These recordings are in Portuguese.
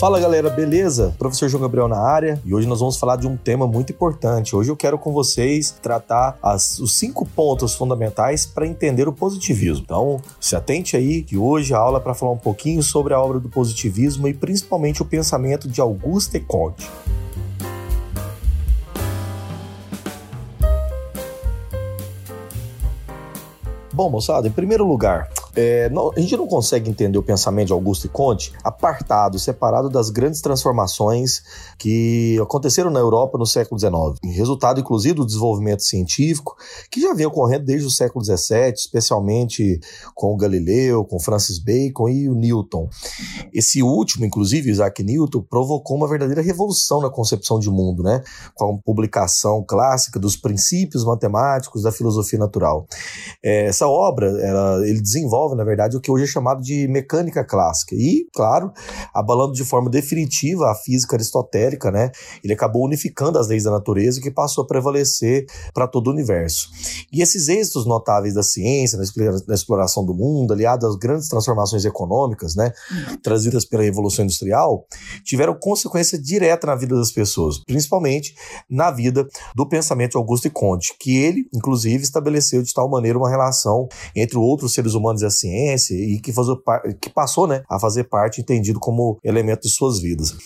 Fala galera, beleza? Professor João Gabriel na área e hoje nós vamos falar de um tema muito importante. Hoje eu quero com vocês tratar as, os cinco pontos fundamentais para entender o positivismo. Então, se atente aí que hoje a aula é para falar um pouquinho sobre a obra do positivismo e principalmente o pensamento de Auguste Comte. Bom, moçada, em primeiro lugar, é, não, a gente não consegue entender o pensamento de Augusto Conte apartado, separado das grandes transformações que aconteceram na Europa no século XIX, resultado inclusive do desenvolvimento científico que já vinha ocorrendo desde o século XVII, especialmente com Galileu, com Francis Bacon e o Newton. Esse último, inclusive, Isaac Newton, provocou uma verdadeira revolução na concepção de mundo, né? com a publicação clássica dos princípios matemáticos da filosofia natural. É, essa obra, ela, ele desenvolve desenvolve, na verdade, o que hoje é chamado de mecânica clássica. E, claro, abalando de forma definitiva a física aristotélica, né? Ele acabou unificando as leis da natureza que passou a prevalecer para todo o universo. E esses êxitos notáveis da ciência, na exploração do mundo, aliados às grandes transformações econômicas, né, trazidas pela Revolução Industrial, tiveram consequência direta na vida das pessoas, principalmente na vida do pensamento de Augusto Conte, que ele, inclusive, estabeleceu de tal maneira uma relação entre outros seres humanos a ciência e que, faz, que passou né, a fazer parte, entendido como elemento de suas vidas.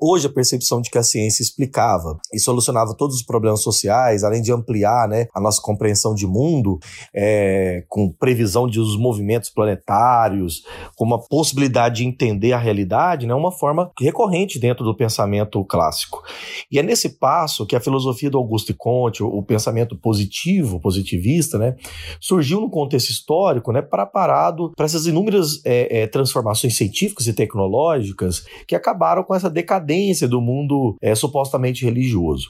Hoje, a percepção de que a ciência explicava e solucionava todos os problemas sociais, além de ampliar né, a nossa compreensão de mundo, é, com previsão de os movimentos planetários, com uma possibilidade de entender a realidade, né, uma forma recorrente dentro do pensamento clássico. E é nesse passo que a filosofia do Augusto Comte, o pensamento positivo, positivista, né, surgiu no contexto histórico né, preparado para essas inúmeras é, é, transformações científicas e tecnológicas que acabaram com essa decadência do mundo é, supostamente religioso.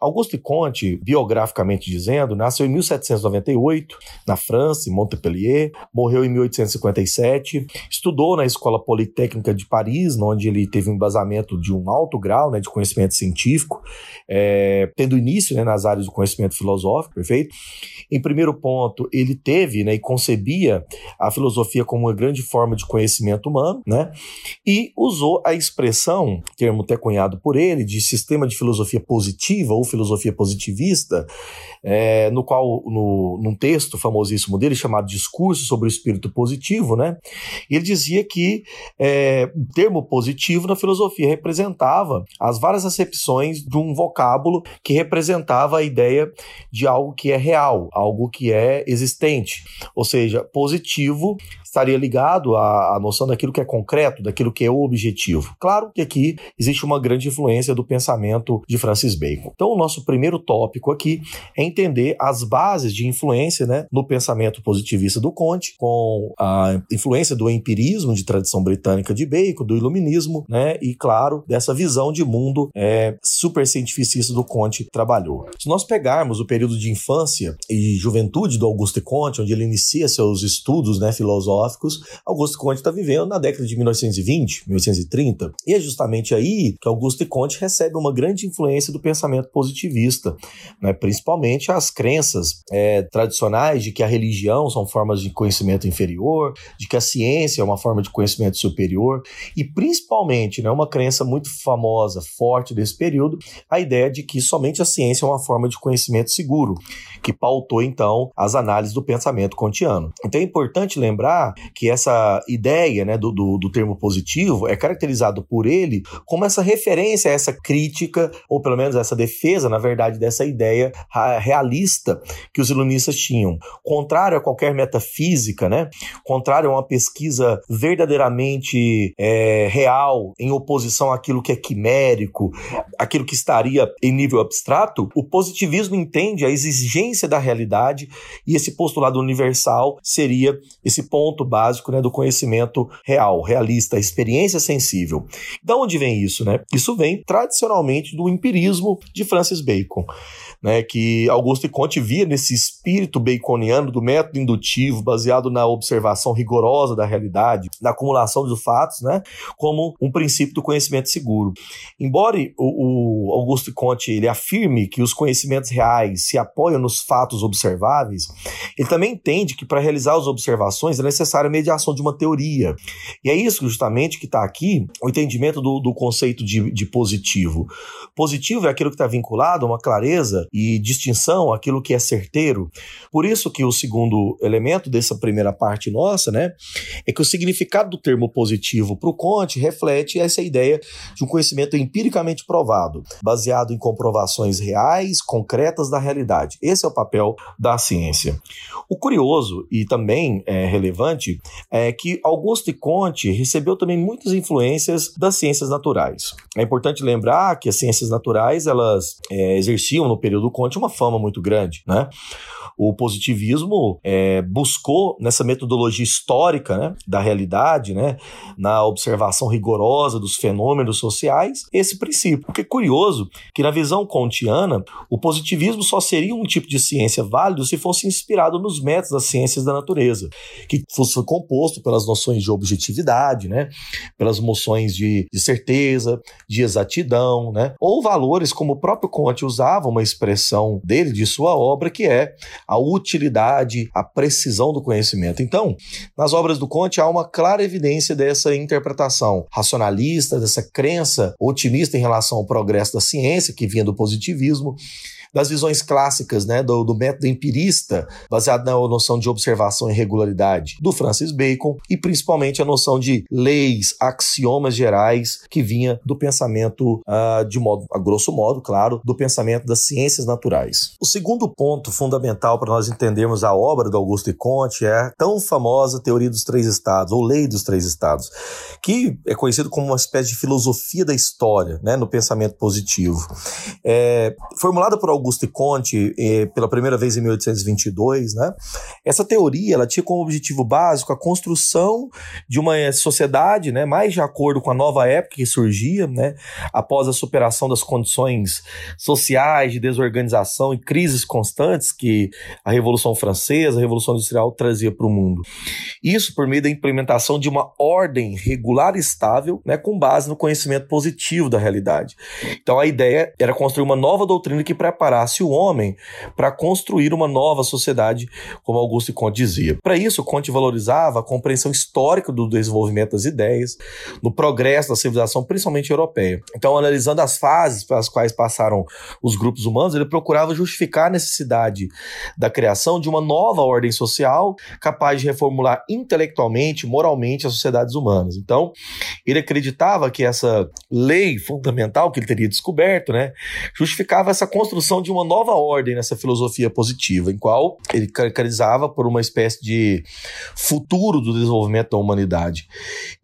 Auguste Comte, biograficamente dizendo, nasceu em 1798 na França, em Montpellier, morreu em 1857, estudou na Escola Politécnica de Paris, onde ele teve um embasamento de um alto grau né, de conhecimento científico, é, tendo início né, nas áreas do conhecimento filosófico, perfeito? Em primeiro ponto, ele teve né, e concebia a filosofia como uma grande forma de conhecimento humano, né? E usou a expressão termo até cunhado por ele, de sistema de filosofia positiva ou filosofia positivista, é, no qual, no, num texto famosíssimo dele, chamado Discurso sobre o Espírito Positivo, né, ele dizia que é, o termo positivo na filosofia representava as várias acepções de um vocábulo que representava a ideia de algo que é real, algo que é existente. Ou seja, positivo estaria ligado à, à noção daquilo que é concreto, daquilo que é objetivo. Claro que aqui existe uma grande influência do pensamento de Francis Bacon. Então, o nosso primeiro tópico aqui é entender as bases de influência né, no pensamento positivista do Conte, com a influência do empirismo de tradição britânica de Bacon, do iluminismo, né, e, claro, dessa visão de mundo é, super cientificista do Conte trabalhou. Se nós pegarmos o período de infância e juventude do Auguste Comte, onde ele inicia seus estudos né, filosóficos, Auguste Comte está vivendo na década de 1920, 1930, e é justamente aí que Auguste Comte recebe uma grande influência do pensamento positivista, né, principalmente as crenças é, tradicionais de que a religião são formas de conhecimento inferior, de que a ciência é uma forma de conhecimento superior, e principalmente, né, uma crença muito famosa, forte desse período, a ideia de que somente a ciência é uma forma de conhecimento seguro, que pautou então as análises do pensamento kantiano. Então é importante lembrar que essa ideia né, do, do, do termo positivo é caracterizado por ele como essa referência, essa crítica, ou pelo menos essa defesa, na verdade, dessa ideia realista que os iluministas tinham. Contrário a qualquer metafísica, né? contrário a uma pesquisa verdadeiramente é, real, em oposição àquilo que é quimérico, aquilo que estaria em nível abstrato, o positivismo entende a exigência da realidade e esse postulado universal seria esse ponto básico né, do conhecimento real, realista, experiência sensível. Da onde vem isso? Né? Isso vem tradicionalmente do empirismo de Francis Bacon né, que Augusto Conte via nesse espírito baconiano do método indutivo, baseado na observação rigorosa da realidade, na acumulação dos fatos, né, como um princípio do conhecimento seguro. Embora o, o Augusto Conte ele afirme que os conhecimentos reais se apoiam nos fatos observáveis, ele também entende que para realizar as observações situações é necessária a mediação de uma teoria. E é isso justamente que está aqui o entendimento do, do conceito de, de positivo. Positivo é aquilo que está vinculado a uma clareza e distinção, aquilo que é certeiro. Por isso que o segundo elemento dessa primeira parte nossa, né, é que o significado do termo positivo para o Conte reflete essa ideia de um conhecimento empiricamente provado, baseado em comprovações reais, concretas da realidade. Esse é o papel da ciência. O curioso e também é, relevante é que Auguste Comte recebeu também muitas influências das ciências naturais. É importante lembrar que as ciências naturais elas é, exerciam no período Comte uma fama muito grande, né? O positivismo é, buscou nessa metodologia histórica né, da realidade, né, na observação rigorosa dos fenômenos sociais, esse princípio. Porque é curioso que na visão kantiana, o positivismo só seria um tipo de ciência válido se fosse inspirado nos métodos das ciências da natureza, que fosse composto pelas noções de objetividade, né, pelas noções de, de certeza, de exatidão, né, ou valores como o próprio Conte usava uma expressão dele, de sua obra, que é a utilidade, a precisão do conhecimento. Então, nas obras do Conte há uma clara evidência dessa interpretação racionalista, dessa crença otimista em relação ao progresso da ciência, que vinha do positivismo, das visões clássicas né, do, do método empirista, baseado na noção de observação e regularidade do Francis Bacon, e principalmente a noção de leis, axiomas gerais, que vinha do pensamento, uh, de modo, a grosso modo, claro, do pensamento das ciências naturais. O segundo ponto fundamental para nós entendermos a obra do Augusto Comte é a tão famosa teoria dos três estados, ou lei dos três estados, que é conhecido como uma espécie de filosofia da história, né, no pensamento positivo. É, formulada por Auguste Comte eh, pela primeira vez em 1822, né? Essa teoria ela tinha como objetivo básico a construção de uma sociedade, né, mais de acordo com a nova época que surgia, né, após a superação das condições sociais de desorganização e crises constantes que a Revolução Francesa, a Revolução Industrial trazia para o mundo. Isso por meio da implementação de uma ordem regular e estável, né, com base no conhecimento positivo da realidade. Então a ideia era construir uma nova doutrina que prepara preparasse o homem para construir uma nova sociedade, como Augusto Comte dizia. Para isso, Comte valorizava a compreensão histórica do desenvolvimento das ideias, no progresso da civilização, principalmente europeia. Então, analisando as fases pelas quais passaram os grupos humanos, ele procurava justificar a necessidade da criação de uma nova ordem social capaz de reformular intelectualmente, moralmente as sociedades humanas. Então, ele acreditava que essa lei fundamental que ele teria descoberto, né, justificava essa construção de uma nova ordem nessa filosofia positiva, em qual ele caracterizava por uma espécie de futuro do desenvolvimento da humanidade.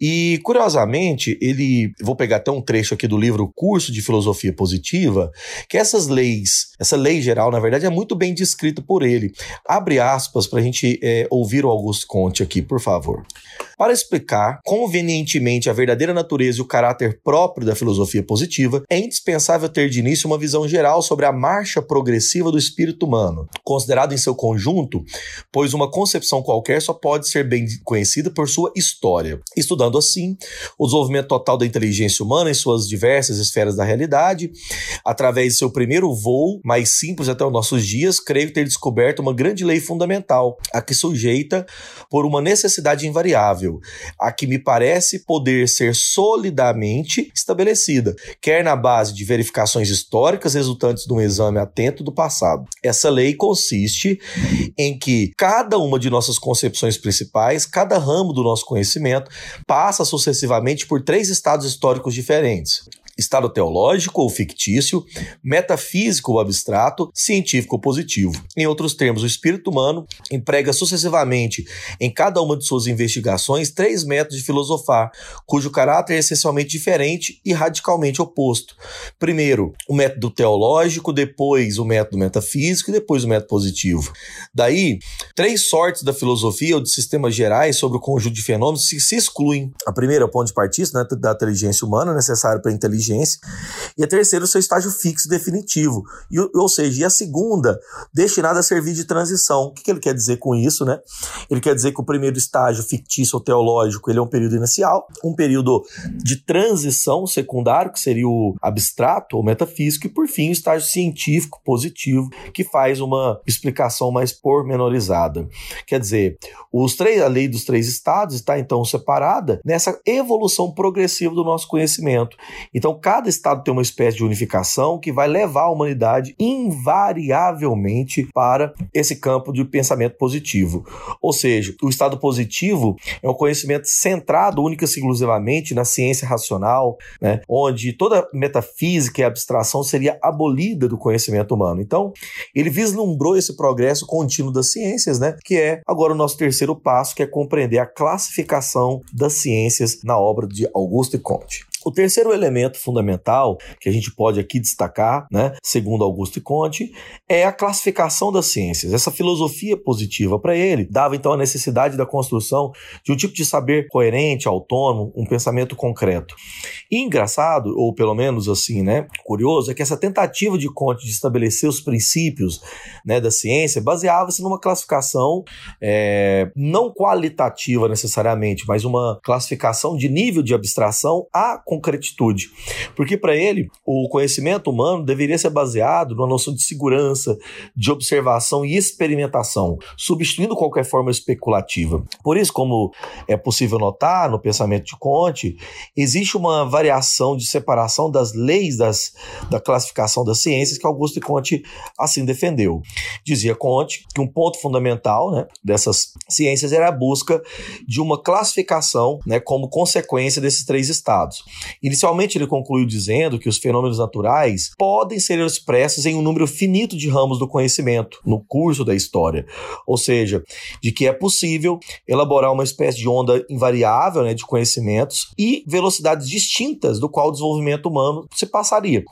E, curiosamente, ele. Vou pegar até um trecho aqui do livro Curso de Filosofia Positiva, que essas leis, essa lei geral, na verdade, é muito bem descrita por ele. Abre aspas para a gente é, ouvir o Augusto Conte aqui, por favor. Para explicar convenientemente a verdadeira natureza e o caráter próprio da filosofia positiva, é indispensável ter de início uma visão geral sobre a marcha progressiva do espírito humano, considerado em seu conjunto, pois uma concepção qualquer só pode ser bem conhecida por sua história. Estudando assim o desenvolvimento total da inteligência humana em suas diversas esferas da realidade, através de seu primeiro voo, mais simples até os nossos dias, creio ter descoberto uma grande lei fundamental, a que sujeita por uma necessidade invariável a que me parece poder ser solidamente estabelecida, quer na base de verificações históricas resultantes de um exame atento do passado. Essa lei consiste em que cada uma de nossas concepções principais, cada ramo do nosso conhecimento, passa sucessivamente por três estados históricos diferentes estado teológico ou fictício, metafísico ou abstrato, científico ou positivo. Em outros termos, o espírito humano emprega sucessivamente em cada uma de suas investigações três métodos de filosofar, cujo caráter é essencialmente diferente e radicalmente oposto. Primeiro, o método teológico, depois o método metafísico e depois o método positivo. Daí, três sortes da filosofia ou de sistemas gerais sobre o conjunto de fenômenos se, se excluem. A primeira é o ponto de partida né, da inteligência humana, necessário para a inteligência inteligência. E a terceira, o seu estágio fixo definitivo. E, ou seja, e a segunda, destinada a servir de transição. O que, que ele quer dizer com isso, né? Ele quer dizer que o primeiro estágio fictício ou teológico, ele é um período inicial, um período de transição secundário, que seria o abstrato ou metafísico, e por fim, o estágio científico positivo, que faz uma explicação mais pormenorizada. Quer dizer, os três, a lei dos três estados está então separada nessa evolução progressiva do nosso conhecimento. Então, cada estado tem uma espécie de unificação que vai levar a humanidade invariavelmente para esse campo de pensamento positivo. Ou seja, o estado positivo é um conhecimento centrado única e exclusivamente na ciência racional, né, onde toda metafísica e abstração seria abolida do conhecimento humano. Então, ele vislumbrou esse progresso contínuo das ciências, né, que é agora o nosso terceiro passo, que é compreender a classificação das ciências na obra de Auguste Comte. O terceiro elemento fundamental que a gente pode aqui destacar, né, segundo Augusto Conte, é a classificação das ciências. Essa filosofia positiva para ele dava então a necessidade da construção de um tipo de saber coerente, autônomo, um pensamento concreto. E engraçado, ou pelo menos assim, né, curioso, é que essa tentativa de Conte de estabelecer os princípios né, da ciência baseava-se numa classificação é, não qualitativa necessariamente, mas uma classificação de nível de abstração a concretitude. Porque para ele, o conhecimento humano deveria ser baseado numa noção de segurança, de observação e experimentação, substituindo qualquer forma especulativa. Por isso, como é possível notar no pensamento de Conte, existe uma variação de separação das leis das, da classificação das ciências que Augusto Conte assim defendeu. Dizia Conte que um ponto fundamental né, dessas ciências era a busca de uma classificação né, como consequência desses três estados. Inicialmente, ele concluiu dizendo que os fenômenos naturais podem ser expressos em um número finito de ramos do conhecimento no curso da história, ou seja, de que é possível elaborar uma espécie de onda invariável né, de conhecimentos e velocidades distintas do qual o desenvolvimento humano se passaria.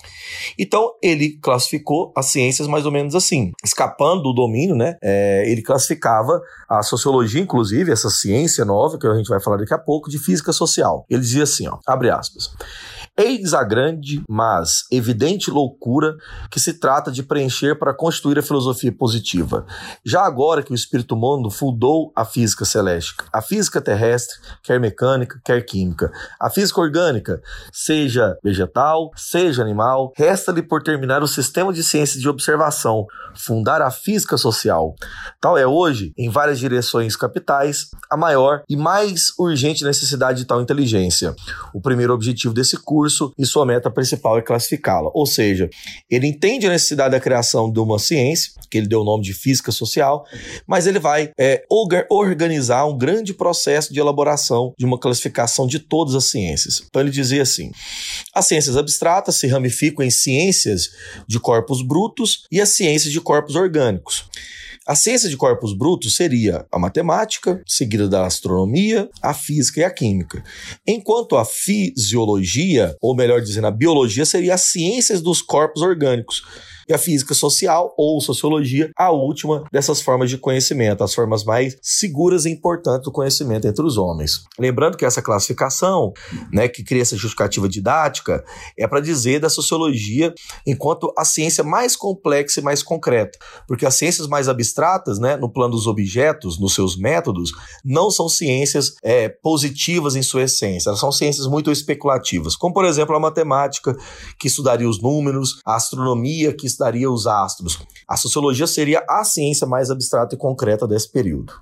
Então, ele classificou as ciências mais ou menos assim, escapando do domínio, né? É, ele classificava a sociologia, inclusive, essa ciência nova que a gente vai falar daqui a pouco, de física social. Ele dizia assim, ó, abre aspas. places. Eis a grande, mas evidente loucura que se trata de preencher para constituir a filosofia positiva. Já agora que o espírito humano fundou a física celeste, a física terrestre, quer mecânica, quer química, a física orgânica, seja vegetal, seja animal, resta-lhe por terminar o sistema de ciências de observação, fundar a física social. Tal é hoje, em várias direções capitais, a maior e mais urgente necessidade de tal inteligência. O primeiro objetivo desse curso curso e sua meta principal é classificá-la. Ou seja, ele entende a necessidade da criação de uma ciência, que ele deu o nome de física social, mas ele vai é, organizar um grande processo de elaboração de uma classificação de todas as ciências. Então ele dizia assim: as ciências abstratas se ramificam em ciências de corpos brutos e as ciências de corpos orgânicos. A ciência de corpos brutos seria a matemática, seguida da astronomia, a física e a química. Enquanto a fisiologia, ou melhor dizendo, a biologia, seria as ciências dos corpos orgânicos e a física social ou sociologia, a última dessas formas de conhecimento, as formas mais seguras e importantes do conhecimento entre os homens. Lembrando que essa classificação, né, que cria essa justificativa didática, é para dizer da sociologia enquanto a ciência mais complexa e mais concreta, porque as ciências mais abstratas, né, no plano dos objetos, nos seus métodos, não são ciências é, positivas em sua essência, elas são ciências muito especulativas, como por exemplo a matemática, que estudaria os números, a astronomia, que estudaria os astros. A sociologia seria a ciência mais abstrata e concreta desse período.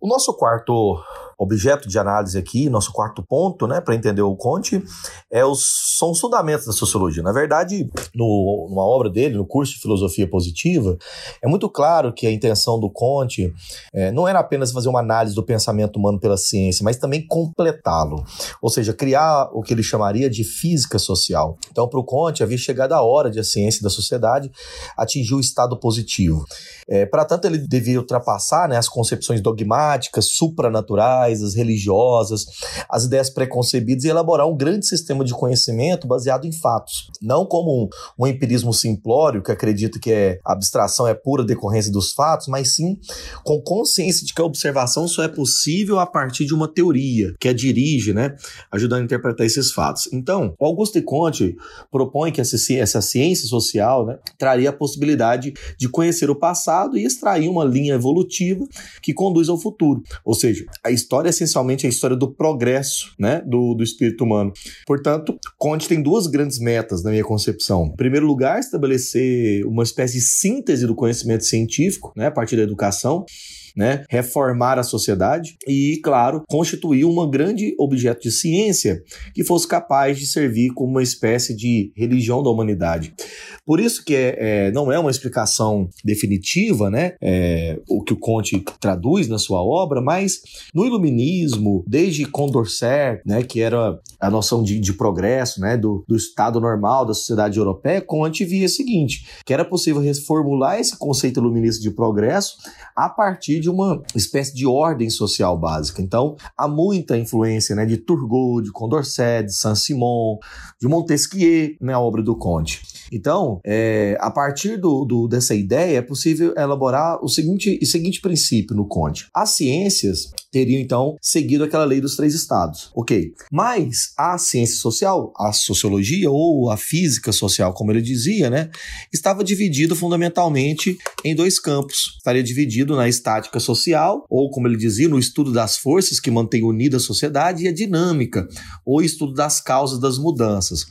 O nosso quarto objeto de análise aqui, nosso quarto ponto, né, para entender o Conte, é os, são os fundamentos da sociologia. Na verdade, no, numa obra dele, no curso de filosofia positiva, é muito claro que a intenção do Conte é, não era apenas fazer uma análise do pensamento humano pela ciência, mas também completá-lo, ou seja, criar o que ele chamaria de física social. Então, para o Conte, havia chegado a hora de a ciência da sociedade atingir o estado positivo. É, para tanto, ele devia ultrapassar né, as concepções dogmáticas, supranaturais morais, as religiosas, as ideias preconcebidas e elaborar um grande sistema de conhecimento baseado em fatos. Não como um, um empirismo simplório que acredita que é, a abstração é pura decorrência dos fatos, mas sim com consciência de que a observação só é possível a partir de uma teoria que a dirige, né, ajudando a interpretar esses fatos. Então, Augusto Conte propõe que essa, essa ciência social né, traria a possibilidade de conhecer o passado e extrair uma linha evolutiva que conduz ao futuro. Ou seja, a história é essencialmente a história do progresso né, do, do espírito humano. Portanto, Conte tem duas grandes metas na minha concepção. Em primeiro lugar, estabelecer uma espécie de síntese do conhecimento científico, né, a partir da educação né? reformar a sociedade e, claro, constituir um grande objeto de ciência que fosse capaz de servir como uma espécie de religião da humanidade. Por isso que é, é não é uma explicação definitiva, né? É, o que o Conte traduz na sua obra, mas no iluminismo, desde Condorcet, né, que era a noção de, de progresso, né, do, do estado normal da sociedade europeia, Conte via o seguinte, que era possível reformular esse conceito iluminista de progresso a partir de uma espécie de ordem social básica. Então, há muita influência né, de Turgot, de Condorcet, de Saint-Simon, de Montesquieu na né, obra do Conte. Então, é, a partir do, do, dessa ideia, é possível elaborar o seguinte, o seguinte princípio no Conte. As ciências teriam, então, seguido aquela lei dos três estados. Ok. Mas a ciência social, a sociologia ou a física social, como ele dizia, né, estava dividido fundamentalmente em dois campos. Estaria dividido na estática social, ou como ele dizia, no estudo das forças que mantêm unida a sociedade, e a dinâmica, ou estudo das causas das mudanças.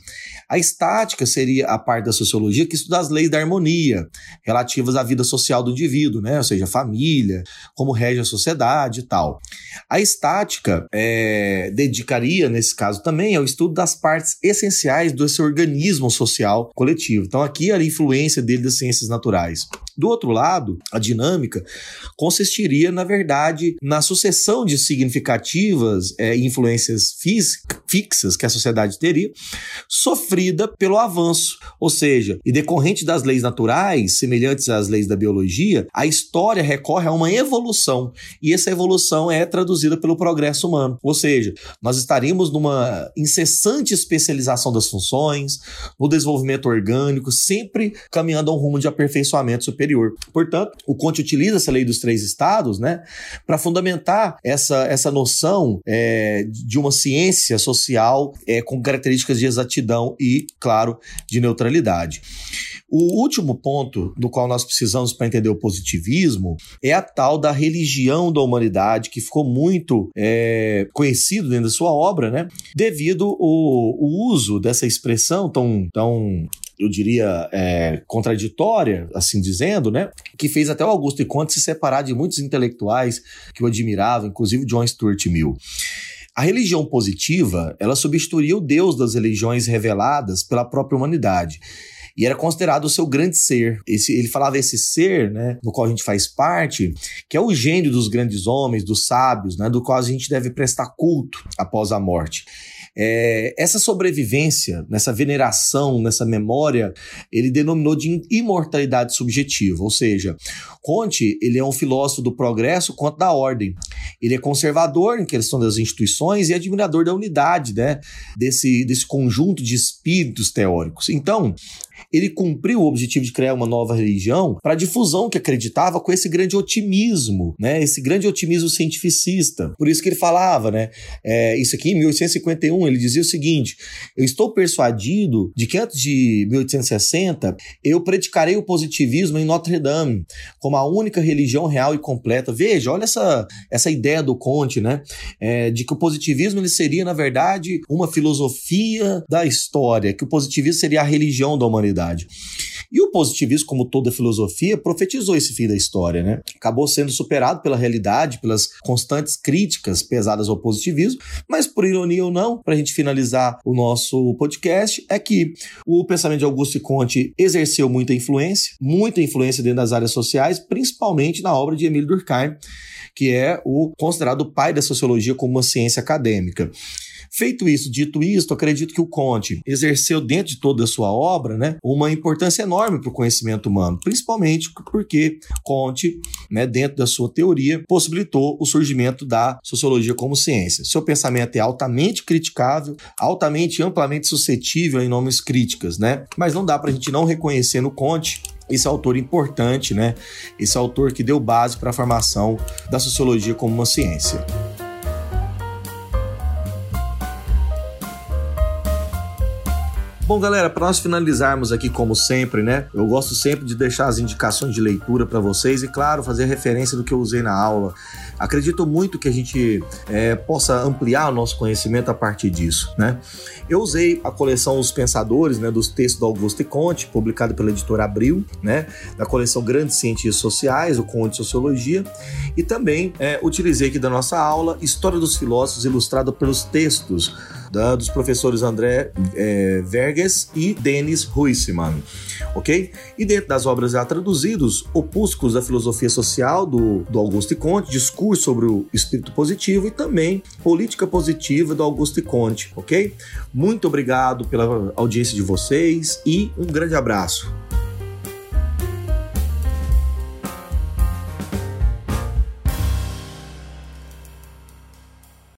A estática seria a parte da sociologia que estuda as leis da harmonia, relativas à vida social do indivíduo, né? ou seja, família, como rege a sociedade e tal. A estática é, dedicaria, nesse caso também, ao estudo das partes essenciais desse organismo social coletivo. Então, aqui a influência dele das ciências naturais. Do outro lado, a dinâmica consistiria, na verdade, na sucessão de significativas é, influências fixas que a sociedade teria, sofrida pelo avanço. Ou seja, e decorrente das leis naturais, semelhantes às leis da biologia, a história recorre a uma evolução. E essa evolução é traduzida pelo progresso humano. Ou seja, nós estaríamos numa incessante especialização das funções, no desenvolvimento orgânico, sempre caminhando a um rumo de aperfeiçoamento superior superior. Portanto, o Conte utiliza essa lei dos três estados né, para fundamentar essa, essa noção é, de uma ciência social é, com características de exatidão e, claro, de neutralidade. O último ponto do qual nós precisamos para entender o positivismo é a tal da religião da humanidade, que ficou muito é, conhecido dentro da sua obra, né? Devido ao, uso dessa expressão tão, tão eu diria, é, contraditória, assim dizendo, né? Que fez até o Augusto Conte se separar de muitos intelectuais que o admiravam, inclusive John Stuart Mill. A religião positiva, ela substituía o Deus das religiões reveladas pela própria humanidade e era considerado o seu grande ser. Esse, ele falava esse ser, né, no qual a gente faz parte, que é o gênio dos grandes homens, dos sábios, né, do qual a gente deve prestar culto após a morte. É, essa sobrevivência, nessa veneração, nessa memória, ele denominou de imortalidade subjetiva, ou seja, Conte ele é um filósofo do progresso quanto da ordem. Ele é conservador em questão das instituições e admirador da unidade, né, desse, desse conjunto de espíritos teóricos. Então, ele cumpriu o objetivo de criar uma nova religião para a difusão que acreditava com esse grande otimismo, né? Esse grande otimismo cientificista. Por isso que ele falava, né? É, isso aqui em 1851 ele dizia o seguinte: eu estou persuadido de que antes de 1860 eu predicarei o positivismo em Notre Dame como a única religião real e completa. Veja, olha essa, essa ideia do Conte, né? É, de que o positivismo ele seria na verdade uma filosofia da história, que o positivismo seria a religião da humanidade E o positivismo, como toda filosofia, profetizou esse fim da história, né? Acabou sendo superado pela realidade, pelas constantes críticas pesadas ao positivismo, mas por ironia ou não, para a gente finalizar o nosso podcast, é que o pensamento de Augusto Conte exerceu muita influência, muita influência dentro das áreas sociais, principalmente na obra de Emile Durkheim, que é o considerado pai da sociologia como uma ciência acadêmica. Feito isso, dito isso, acredito que o Conte exerceu dentro de toda a sua obra, né, uma importância enorme para o conhecimento humano, principalmente porque Conte, né, dentro da sua teoria, possibilitou o surgimento da sociologia como ciência. Seu pensamento é altamente criticável, altamente amplamente suscetível em nomes críticas, né? Mas não dá para a gente não reconhecer no Conte esse autor importante, né? Esse autor que deu base para a formação da sociologia como uma ciência. Bom, galera, para nós finalizarmos aqui, como sempre, né? Eu gosto sempre de deixar as indicações de leitura para vocês e, claro, fazer referência do que eu usei na aula. Acredito muito que a gente é, possa ampliar o nosso conhecimento a partir disso, né? Eu usei a coleção Os Pensadores, né, dos textos do Augusto Conte, publicado pela editora Abril, né, da coleção Grandes Ciências Sociais, o Conte Sociologia, e também é, utilizei aqui da nossa aula História dos Filósofos, ilustrada pelos textos da, dos professores André é, Verges e Denis Huisman, ok? E dentro das obras já traduzidos, Opúsculos da Filosofia Social, do, do Augusto Conte, Discurso sobre o Espírito Positivo e também Política Positiva, do Augusto Conte, ok? Muito obrigado pela audiência de vocês e um grande abraço.